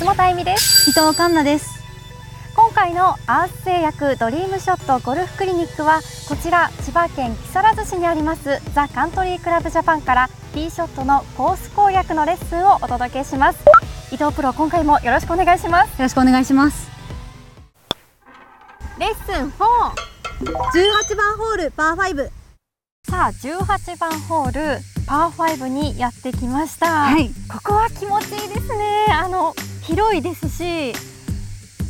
松本あゆみです。伊藤環奈です。今回のアース製薬ドリームショットゴルフクリニックはこちら千葉県木更津市にありますザ・カントリークラブジャパンからティーショットのコース攻略のレッスンをお届けします。伊藤プロ今回もよろしくお願いします。よろしくお願いします。レッスン4 18番ホールパー5さあ18番ホールパー5にやってきました、はい。ここは気持ちいいですね。あの広いですし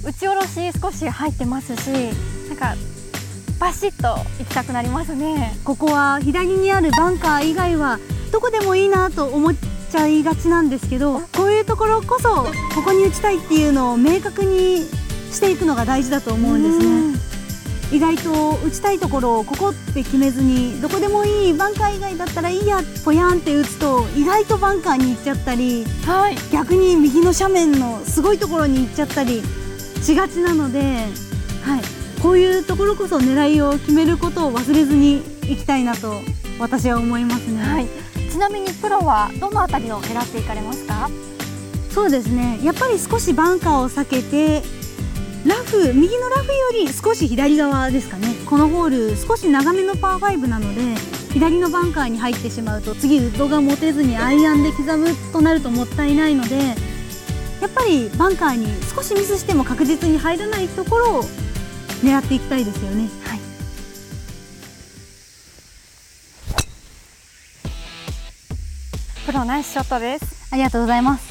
打ち下ろし少し入ってますしなんかバシッと行きたくなりますね。ここは左にあるバンカー以外はどこでもいいなと思っちゃいがちなんですけどこういうところこそここに打ちたいっていうのを明確にしていくのが大事だと思うんですね意外と打ちたいところをここって決めずにどこでもいいバンカー以外だったらいいやぽやんって打つと意外とバンカーに行っちゃったりはい。逆に右の斜面のすごいところに行っちゃったりしがちなので、はい、こういうところこそ狙いを決めることを忘れずにいきたいなと私は思いますね。はい。ちなみにプロはどのあたりを狙っていかれますか？そうですね。やっぱり少しバンカーを避けてラフ右のラフより少し左側ですかね。このホール少し長めのパー5なので左のバンカーに入ってしまうと次ウッドが持てずにアイアンで刻むとなるともったいないのでやっぱりバンカーに少しミスしても確実に入らないところを狙っていきたいですよね。はい。プロナイスショットです。ありがとうございます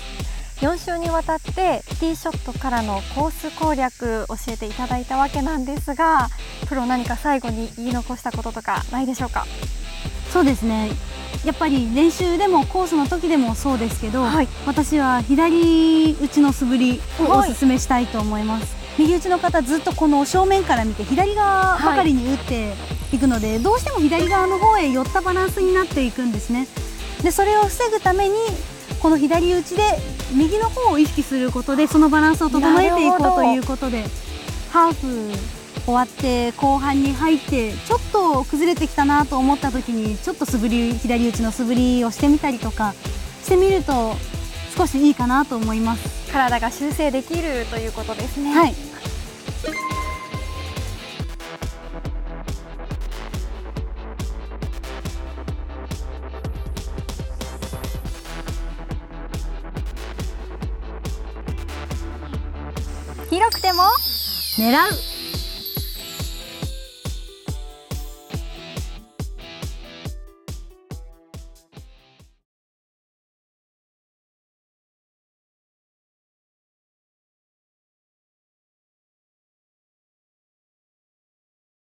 4週にわたってティーショットからのコース攻略教えていただいたわけなんですがプロ何か最後に言い残したこととかないでしょうか？そうですね。やっぱり練習でもコースの時でもそうですけど、はい。私は左打ちの素振りをおすすめしたいと思います、右打ちの方ずっとこの正面から見て左側ばかりに打っていくので、どうしても左側の方へ寄ったバランスになっていくんですね。でそれを防ぐためにこの左打ちで右の方を意識することでそのバランスを整えていこうということでハーフ終わって後半に入ってちょっと崩れてきたなと思った時にちょっと素振り左打ちの素振りをしてみたりとかしてみると少しいいかなと思います。体が修正できるということですねはい、広くても狙う